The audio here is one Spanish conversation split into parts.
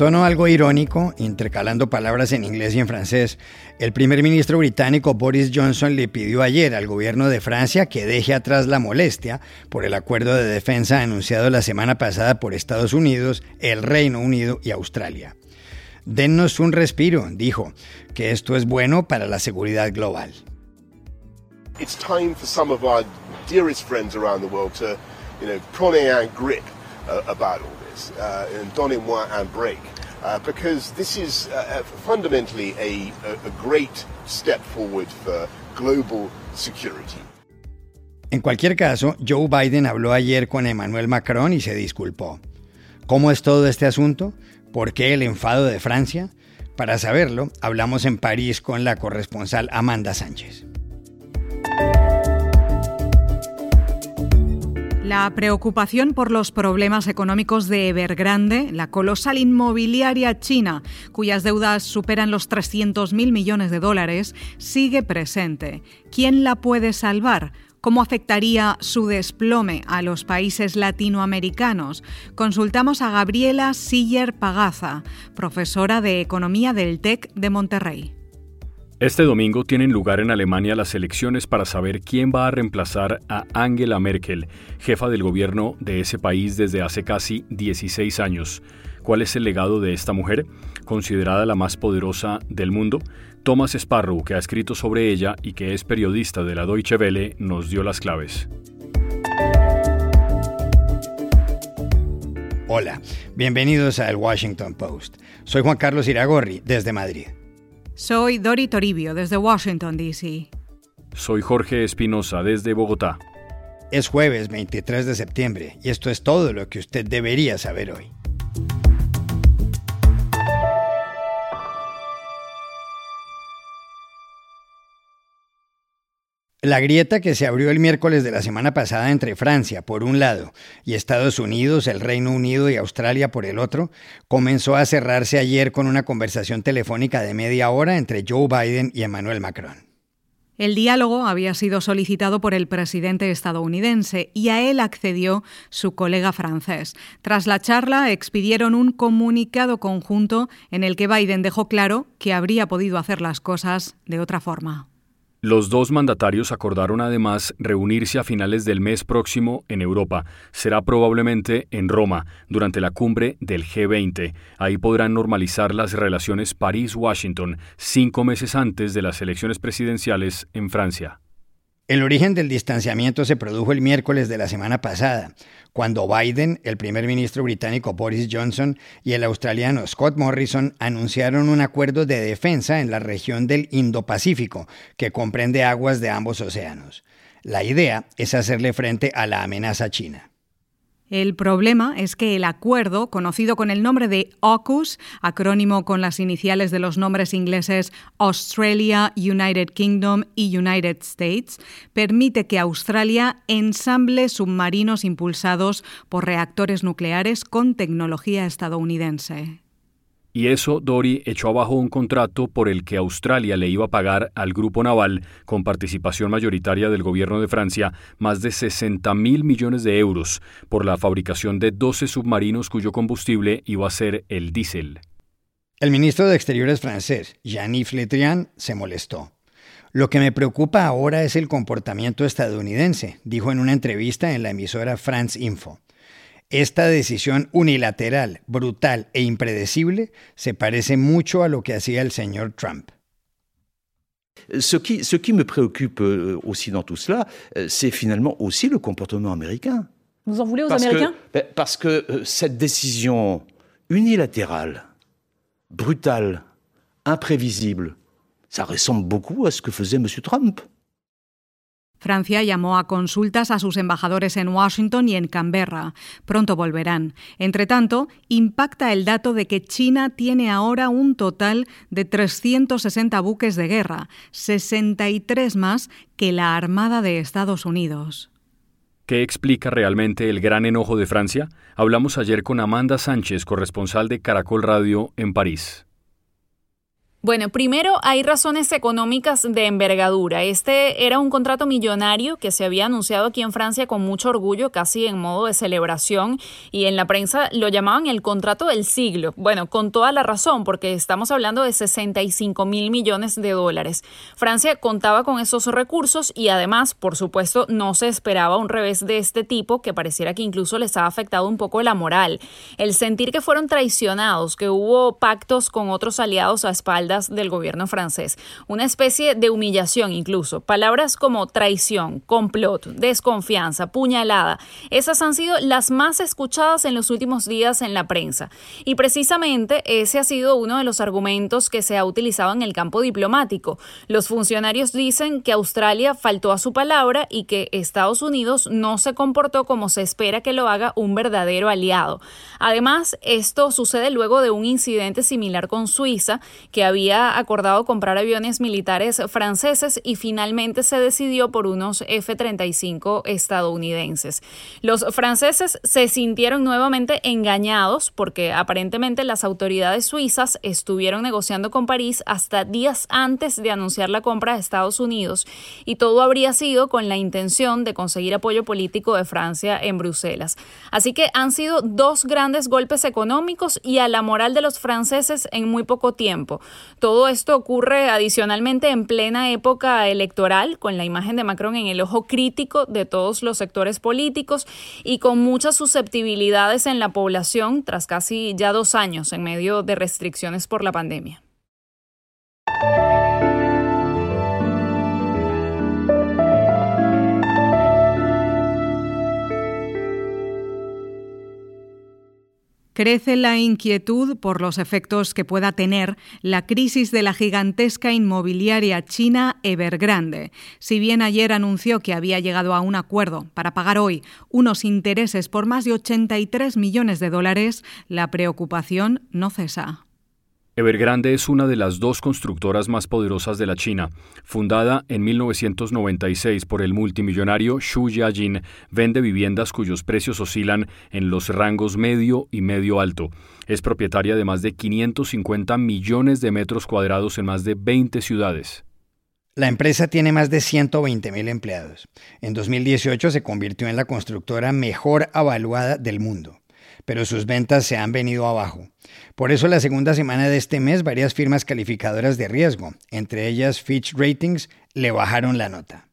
tono algo irónico, intercalando palabras en inglés y en francés, el primer ministro británico Boris Johnson le pidió ayer al gobierno de Francia que deje atrás la molestia por el acuerdo de defensa anunciado la semana pasada por Estados Unidos, el Reino Unido y Australia. Dennos un respiro, dijo, que esto es bueno para la seguridad global. It's break. Uh, because this is uh, fundamentally a, a great step forward for global security. En cualquier caso, Joe Biden habló ayer con Emmanuel Macron y se disculpó. ¿Cómo es todo este asunto? ¿Por qué el enfado de Francia? Para saberlo, hablamos en París con la corresponsal Amanda Sánchez. La preocupación por los problemas económicos de Evergrande, la colosal inmobiliaria china, cuyas deudas superan los 300.000 millones de dólares, sigue presente. ¿Quién la puede salvar? ¿Cómo afectaría su desplome a los países latinoamericanos? Consultamos a Gabriela Siller Pagaza, profesora de Economía del TEC de Monterrey. Este domingo tienen lugar en Alemania las elecciones para saber quién va a reemplazar a Angela Merkel, jefa del gobierno de ese país desde hace casi 16 años. ¿Cuál es el legado de esta mujer, considerada la más poderosa del mundo? Thomas Sparrow, que ha escrito sobre ella y que es periodista de la Deutsche Welle, nos dio las claves. Hola, bienvenidos a El Washington Post. Soy Juan Carlos Iragorri, desde Madrid. Soy Dori Toribio, desde Washington, D.C. Soy Jorge Espinosa, desde Bogotá. Es jueves 23 de septiembre y esto es todo lo que usted debería saber hoy. La grieta que se abrió el miércoles de la semana pasada entre Francia, por un lado, y Estados Unidos, el Reino Unido y Australia, por el otro, comenzó a cerrarse ayer con una conversación telefónica de media hora entre Joe Biden y Emmanuel Macron. El diálogo había sido solicitado por el presidente estadounidense y a él accedió su colega francés. Tras la charla, expidieron un comunicado conjunto en el que Biden dejó claro que habría podido hacer las cosas de otra forma. Los dos mandatarios acordaron además reunirse a finales del mes próximo en Europa. Será probablemente en Roma, durante la cumbre del G20. Ahí podrán normalizar las relaciones París-Washington, cinco meses antes de las elecciones presidenciales en Francia. El origen del distanciamiento se produjo el miércoles de la semana pasada, cuando Biden, el primer ministro británico Boris Johnson y el australiano Scott Morrison anunciaron un acuerdo de defensa en la región del Indo-Pacífico, que comprende aguas de ambos océanos. La idea es hacerle frente a la amenaza china. El problema es que el acuerdo, conocido con el nombre de AUKUS, acrónimo con las iniciales de los nombres ingleses Australia, United Kingdom y United States, permite que Australia ensamble submarinos impulsados por reactores nucleares con tecnología estadounidense. Y eso Dory echó abajo un contrato por el que Australia le iba a pagar al grupo naval, con participación mayoritaria del gobierno de Francia, más de 60 mil millones de euros por la fabricación de 12 submarinos cuyo combustible iba a ser el diésel. El ministro de Exteriores francés, Jean-Yves se molestó. Lo que me preocupa ahora es el comportamiento estadounidense, dijo en una entrevista en la emisora France Info. Esta decisión unilateral, brutal e impredecible se parece mucho a lo que hacía el señor Trump. Ce qui, ce qui me préoccupe euh, aussi dans tout cela, euh, c'est finalement aussi le comportement américain. Vous en voulez aux parce Américains? que, ben, Parce que euh, cette décision unilatérale, brutale, imprévisible, ça ressemble beaucoup à ce que faisait M. Trump. Francia llamó a consultas a sus embajadores en Washington y en Canberra. Pronto volverán. Entre tanto, impacta el dato de que China tiene ahora un total de 360 buques de guerra, 63 más que la Armada de Estados Unidos. ¿Qué explica realmente el gran enojo de Francia? Hablamos ayer con Amanda Sánchez, corresponsal de Caracol Radio en París. Bueno, primero hay razones económicas de envergadura. Este era un contrato millonario que se había anunciado aquí en Francia con mucho orgullo, casi en modo de celebración, y en la prensa lo llamaban el contrato del siglo. Bueno, con toda la razón, porque estamos hablando de 65 mil millones de dólares. Francia contaba con esos recursos y además, por supuesto, no se esperaba un revés de este tipo que pareciera que incluso les ha afectado un poco la moral. El sentir que fueron traicionados, que hubo pactos con otros aliados a espaldas del gobierno francés. Una especie de humillación incluso. Palabras como traición, complot, desconfianza, puñalada. Esas han sido las más escuchadas en los últimos días en la prensa. Y precisamente ese ha sido uno de los argumentos que se ha utilizado en el campo diplomático. Los funcionarios dicen que Australia faltó a su palabra y que Estados Unidos no se comportó como se espera que lo haga un verdadero aliado. Además, esto sucede luego de un incidente similar con Suiza que había había acordado comprar aviones militares franceses y finalmente se decidió por unos F-35 estadounidenses. Los franceses se sintieron nuevamente engañados porque aparentemente las autoridades suizas estuvieron negociando con París hasta días antes de anunciar la compra de Estados Unidos y todo habría sido con la intención de conseguir apoyo político de Francia en Bruselas. Así que han sido dos grandes golpes económicos y a la moral de los franceses en muy poco tiempo. Todo esto ocurre adicionalmente en plena época electoral, con la imagen de Macron en el ojo crítico de todos los sectores políticos y con muchas susceptibilidades en la población tras casi ya dos años en medio de restricciones por la pandemia. Crece la inquietud por los efectos que pueda tener la crisis de la gigantesca inmobiliaria china Evergrande. Si bien ayer anunció que había llegado a un acuerdo para pagar hoy unos intereses por más de 83 millones de dólares, la preocupación no cesa. Evergrande es una de las dos constructoras más poderosas de la China. Fundada en 1996 por el multimillonario Xu Jiajin, vende viviendas cuyos precios oscilan en los rangos medio y medio alto. Es propietaria de más de 550 millones de metros cuadrados en más de 20 ciudades. La empresa tiene más de 120 mil empleados. En 2018 se convirtió en la constructora mejor evaluada del mundo pero sus ventas se han venido abajo. Por eso la segunda semana de este mes varias firmas calificadoras de riesgo, entre ellas Fitch Ratings, le bajaron la nota.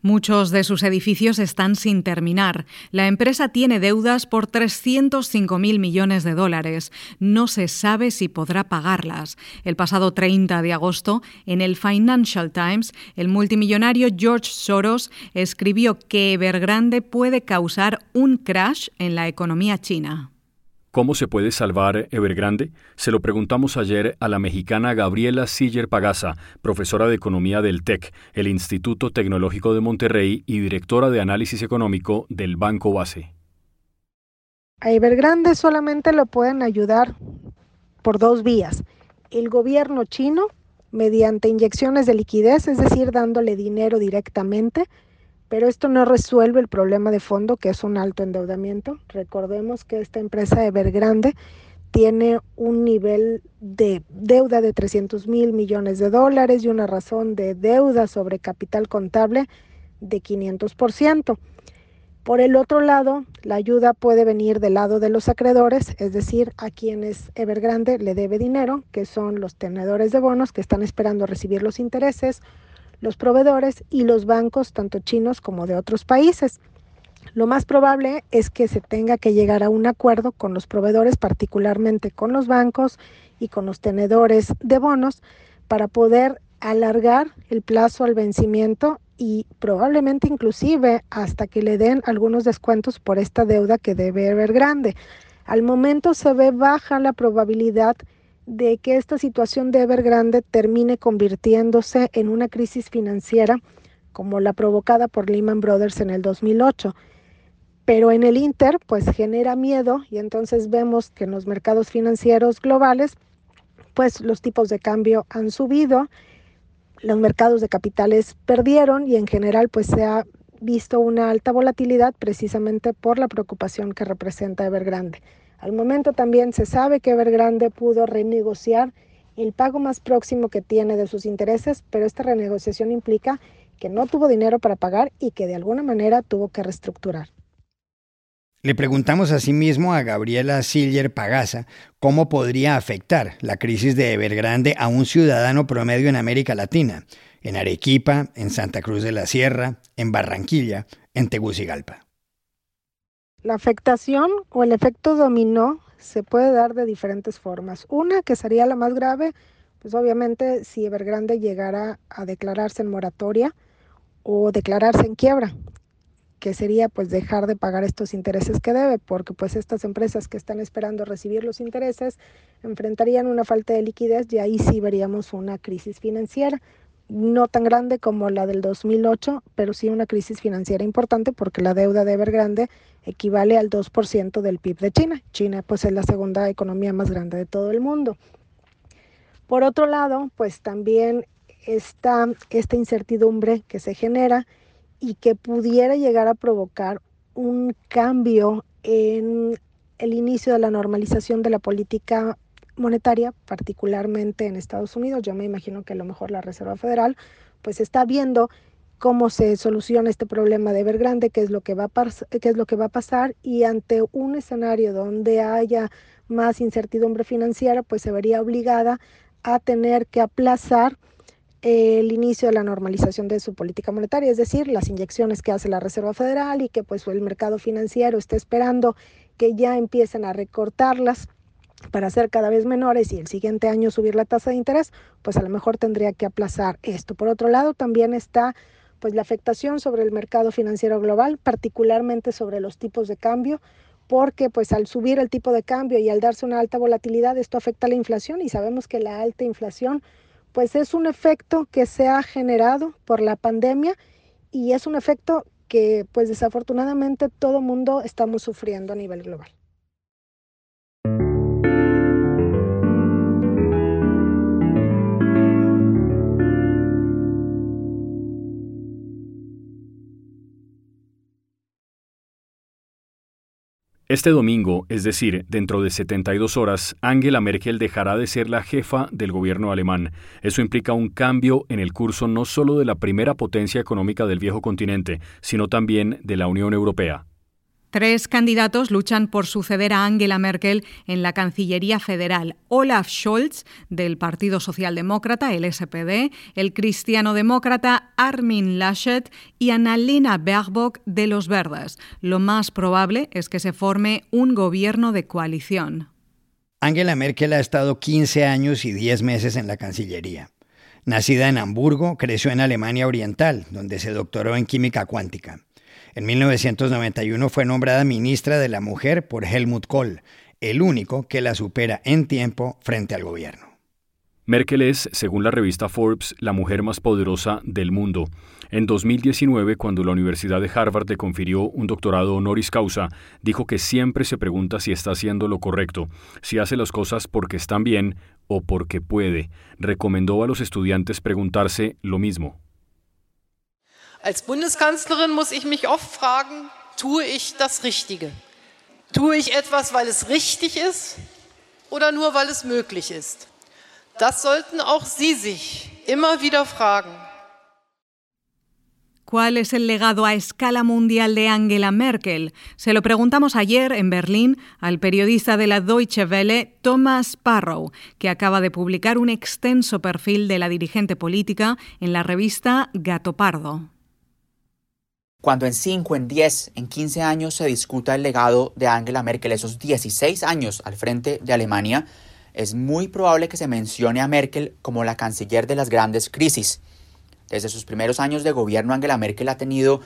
Muchos de sus edificios están sin terminar. La empresa tiene deudas por 305.000 millones de dólares. No se sabe si podrá pagarlas. El pasado 30 de agosto, en el Financial Times, el multimillonario George Soros escribió que Evergrande puede causar un crash en la economía china. ¿Cómo se puede salvar Evergrande? Se lo preguntamos ayer a la mexicana Gabriela Siller Pagasa, profesora de Economía del TEC, el Instituto Tecnológico de Monterrey y directora de Análisis Económico del Banco Base. A Evergrande solamente lo pueden ayudar por dos vías. El gobierno chino, mediante inyecciones de liquidez, es decir, dándole dinero directamente, pero esto no resuelve el problema de fondo, que es un alto endeudamiento. Recordemos que esta empresa Evergrande tiene un nivel de deuda de 300 mil millones de dólares y una razón de deuda sobre capital contable de 500%. Por el otro lado, la ayuda puede venir del lado de los acreedores, es decir, a quienes Evergrande le debe dinero, que son los tenedores de bonos que están esperando recibir los intereses los proveedores y los bancos, tanto chinos como de otros países. Lo más probable es que se tenga que llegar a un acuerdo con los proveedores, particularmente con los bancos y con los tenedores de bonos, para poder alargar el plazo al vencimiento y probablemente inclusive hasta que le den algunos descuentos por esta deuda que debe haber grande. Al momento se ve baja la probabilidad de que esta situación de Evergrande termine convirtiéndose en una crisis financiera como la provocada por Lehman Brothers en el 2008. Pero en el Inter, pues genera miedo y entonces vemos que en los mercados financieros globales, pues los tipos de cambio han subido, los mercados de capitales perdieron y en general pues se ha visto una alta volatilidad precisamente por la preocupación que representa Evergrande. Al momento también se sabe que Evergrande pudo renegociar el pago más próximo que tiene de sus intereses, pero esta renegociación implica que no tuvo dinero para pagar y que de alguna manera tuvo que reestructurar. Le preguntamos asimismo a Gabriela Siller Pagasa cómo podría afectar la crisis de Evergrande a un ciudadano promedio en América Latina, en Arequipa, en Santa Cruz de la Sierra, en Barranquilla, en Tegucigalpa. La afectación o el efecto dominó se puede dar de diferentes formas. Una que sería la más grave, pues obviamente si Evergrande llegara a declararse en moratoria o declararse en quiebra, que sería pues dejar de pagar estos intereses que debe, porque pues estas empresas que están esperando recibir los intereses enfrentarían una falta de liquidez y ahí sí veríamos una crisis financiera, no tan grande como la del 2008, pero sí una crisis financiera importante porque la deuda de Evergrande equivale al 2% del PIB de China. China pues es la segunda economía más grande de todo el mundo. Por otro lado, pues también está esta incertidumbre que se genera y que pudiera llegar a provocar un cambio en el inicio de la normalización de la política monetaria, particularmente en Estados Unidos. Yo me imagino que a lo mejor la Reserva Federal pues está viendo cómo se soluciona este problema de Evergrande, qué es lo que va a qué es lo que va a pasar y ante un escenario donde haya más incertidumbre financiera, pues se vería obligada a tener que aplazar el inicio de la normalización de su política monetaria, es decir, las inyecciones que hace la Reserva Federal y que pues el mercado financiero está esperando que ya empiecen a recortarlas para ser cada vez menores y el siguiente año subir la tasa de interés, pues a lo mejor tendría que aplazar esto. Por otro lado, también está pues la afectación sobre el mercado financiero global, particularmente sobre los tipos de cambio, porque pues al subir el tipo de cambio y al darse una alta volatilidad, esto afecta a la inflación y sabemos que la alta inflación pues es un efecto que se ha generado por la pandemia y es un efecto que pues desafortunadamente todo mundo estamos sufriendo a nivel global. Este domingo, es decir, dentro de 72 horas, Angela Merkel dejará de ser la jefa del gobierno alemán. Eso implica un cambio en el curso no solo de la primera potencia económica del viejo continente, sino también de la Unión Europea. Tres candidatos luchan por suceder a Angela Merkel en la Cancillería Federal. Olaf Scholz, del Partido Socialdemócrata, el SPD, el cristiano-demócrata Armin Laschet y Annalena Baerbock, de los Verdes. Lo más probable es que se forme un gobierno de coalición. Angela Merkel ha estado 15 años y 10 meses en la Cancillería. Nacida en Hamburgo, creció en Alemania Oriental, donde se doctoró en química cuántica. En 1991 fue nombrada ministra de la Mujer por Helmut Kohl, el único que la supera en tiempo frente al gobierno. Merkel es, según la revista Forbes, la mujer más poderosa del mundo. En 2019, cuando la Universidad de Harvard le confirió un doctorado honoris causa, dijo que siempre se pregunta si está haciendo lo correcto, si hace las cosas porque están bien o porque puede. Recomendó a los estudiantes preguntarse lo mismo. Als Bundeskanzlerin muss ich mich oft fragen, tue ich das Richtige? Tue ich etwas, weil es richtig ist oder nur, weil es möglich ist? Das sollten auch Sie sich immer wieder fragen. ¿Cuál es el legado a escala mundial de Angela Merkel? Se lo preguntamos ayer en Berlín al periodista de la Deutsche Welle, Thomas Parrow, que acaba de publicar un extenso perfil de la dirigente política en la revista Gato Pardo. Cuando en 5, en 10, en 15 años se discuta el legado de Angela Merkel, esos 16 años al frente de Alemania, es muy probable que se mencione a Merkel como la canciller de las grandes crisis. Desde sus primeros años de gobierno, Angela Merkel ha tenido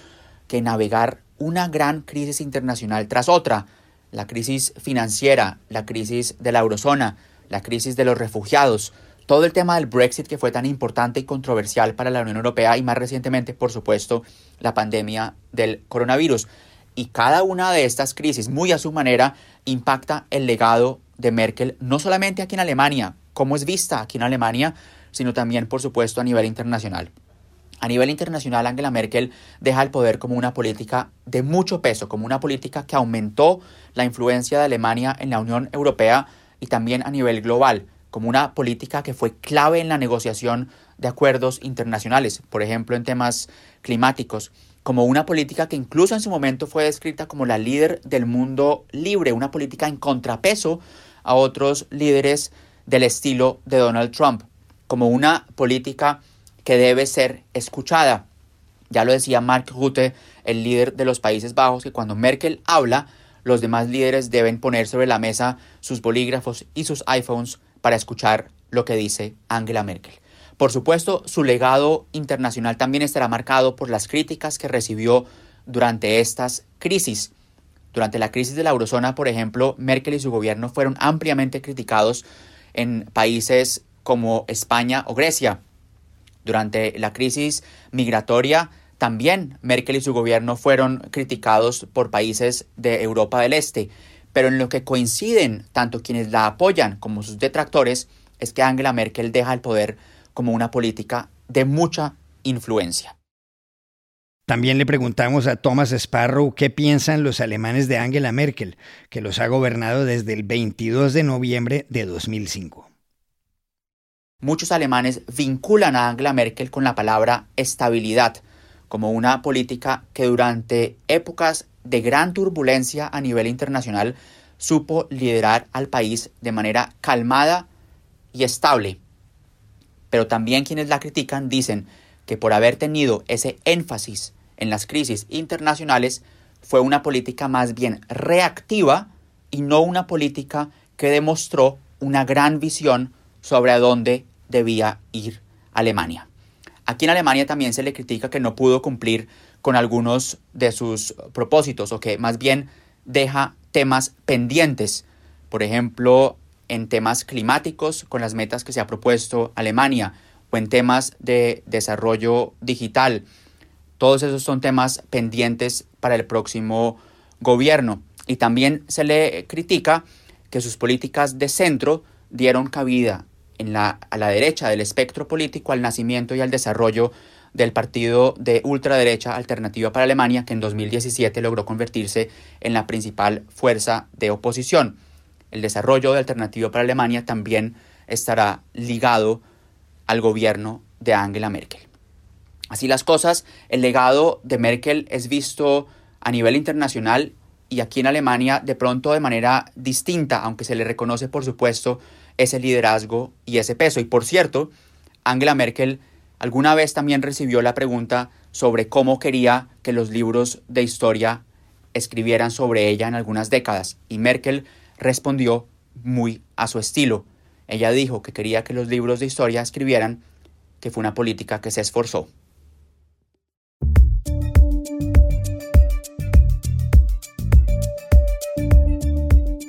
que navegar una gran crisis internacional tras otra, la crisis financiera, la crisis de la eurozona, la crisis de los refugiados, todo el tema del Brexit que fue tan importante y controversial para la Unión Europea y más recientemente, por supuesto, la pandemia del coronavirus. Y cada una de estas crisis, muy a su manera, impacta el legado de Merkel, no solamente aquí en Alemania, como es vista aquí en Alemania, sino también, por supuesto, a nivel internacional. A nivel internacional, Angela Merkel deja el poder como una política de mucho peso, como una política que aumentó la influencia de Alemania en la Unión Europea y también a nivel global como una política que fue clave en la negociación de acuerdos internacionales, por ejemplo en temas climáticos, como una política que incluso en su momento fue descrita como la líder del mundo libre, una política en contrapeso a otros líderes del estilo de Donald Trump, como una política que debe ser escuchada. Ya lo decía Mark Rutte, el líder de los Países Bajos, que cuando Merkel habla, los demás líderes deben poner sobre la mesa sus bolígrafos y sus iPhones para escuchar lo que dice Angela Merkel. Por supuesto, su legado internacional también estará marcado por las críticas que recibió durante estas crisis. Durante la crisis de la eurozona, por ejemplo, Merkel y su gobierno fueron ampliamente criticados en países como España o Grecia. Durante la crisis migratoria, también Merkel y su gobierno fueron criticados por países de Europa del Este. Pero en lo que coinciden tanto quienes la apoyan como sus detractores es que Angela Merkel deja el poder como una política de mucha influencia. También le preguntamos a Thomas Sparrow qué piensan los alemanes de Angela Merkel, que los ha gobernado desde el 22 de noviembre de 2005. Muchos alemanes vinculan a Angela Merkel con la palabra estabilidad, como una política que durante épocas de gran turbulencia a nivel internacional supo liderar al país de manera calmada y estable pero también quienes la critican dicen que por haber tenido ese énfasis en las crisis internacionales fue una política más bien reactiva y no una política que demostró una gran visión sobre a dónde debía ir Alemania. Aquí en Alemania también se le critica que no pudo cumplir con algunos de sus propósitos o que más bien deja temas pendientes. Por ejemplo, en temas climáticos con las metas que se ha propuesto Alemania o en temas de desarrollo digital. Todos esos son temas pendientes para el próximo gobierno. Y también se le critica que sus políticas de centro dieron cabida a la derecha del espectro político al nacimiento y al desarrollo del partido de ultraderecha Alternativa para Alemania, que en 2017 logró convertirse en la principal fuerza de oposición el desarrollo de Alternativa para Alemania también estará ligado al gobierno de Angela Merkel. Así las cosas, el legado de Merkel es visto a nivel internacional y aquí en Alemania de pronto de manera distinta, aunque se le reconoce por supuesto ese liderazgo y ese peso. Y por cierto, Angela Merkel alguna vez también recibió la pregunta sobre cómo quería que los libros de historia escribieran sobre ella en algunas décadas. Y Merkel respondió muy a su estilo. Ella dijo que quería que los libros de historia escribieran que fue una política que se esforzó.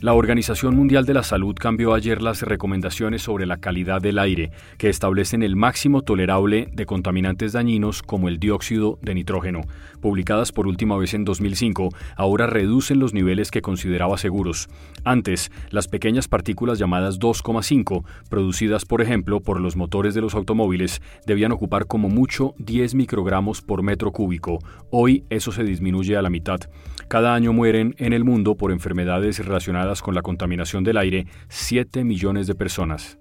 La Organización Mundial de la Salud cambió ayer las recomendaciones sobre la calidad del aire, que establecen el máximo tolerable de contaminantes dañinos como el dióxido de nitrógeno. Publicadas por última vez en 2005, ahora reducen los niveles que consideraba seguros. Antes, las pequeñas partículas llamadas 2,5, producidas por ejemplo por los motores de los automóviles, debían ocupar como mucho 10 microgramos por metro cúbico. Hoy eso se disminuye a la mitad. Cada año mueren en el mundo por enfermedades relacionadas con la contaminación del aire 7 millones de personas.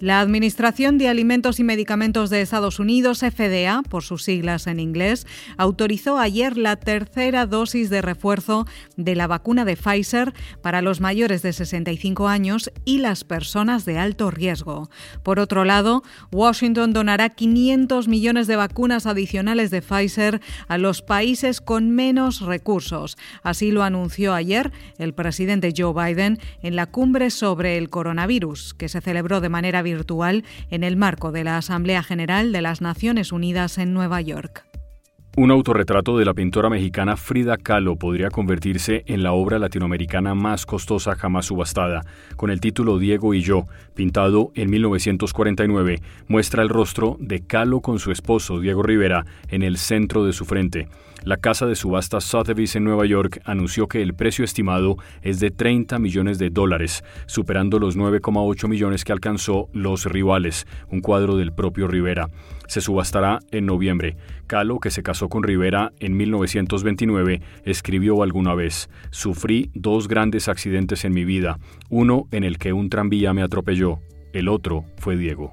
La Administración de Alimentos y Medicamentos de Estados Unidos, FDA, por sus siglas en inglés, autorizó ayer la tercera dosis de refuerzo de la vacuna de Pfizer para los mayores de 65 años y las personas de alto riesgo. Por otro lado, Washington donará 500 millones de vacunas adicionales de Pfizer a los países con menos recursos. Así lo anunció ayer el presidente Joe Biden en la cumbre sobre el coronavirus, que se celebró de manera virtual en el marco de la Asamblea General de las Naciones Unidas en Nueva York. Un autorretrato de la pintora mexicana Frida Kahlo podría convertirse en la obra latinoamericana más costosa jamás subastada. Con el título Diego y yo, pintado en 1949, muestra el rostro de Kahlo con su esposo Diego Rivera en el centro de su frente. La casa de subasta Sotheby's en Nueva York anunció que el precio estimado es de 30 millones de dólares, superando los 9,8 millones que alcanzó Los Rivales, un cuadro del propio Rivera. Se subastará en noviembre. Kahlo, que se casó con Rivera en 1929, escribió alguna vez, Sufrí dos grandes accidentes en mi vida, uno en el que un tranvía me atropelló, el otro fue Diego.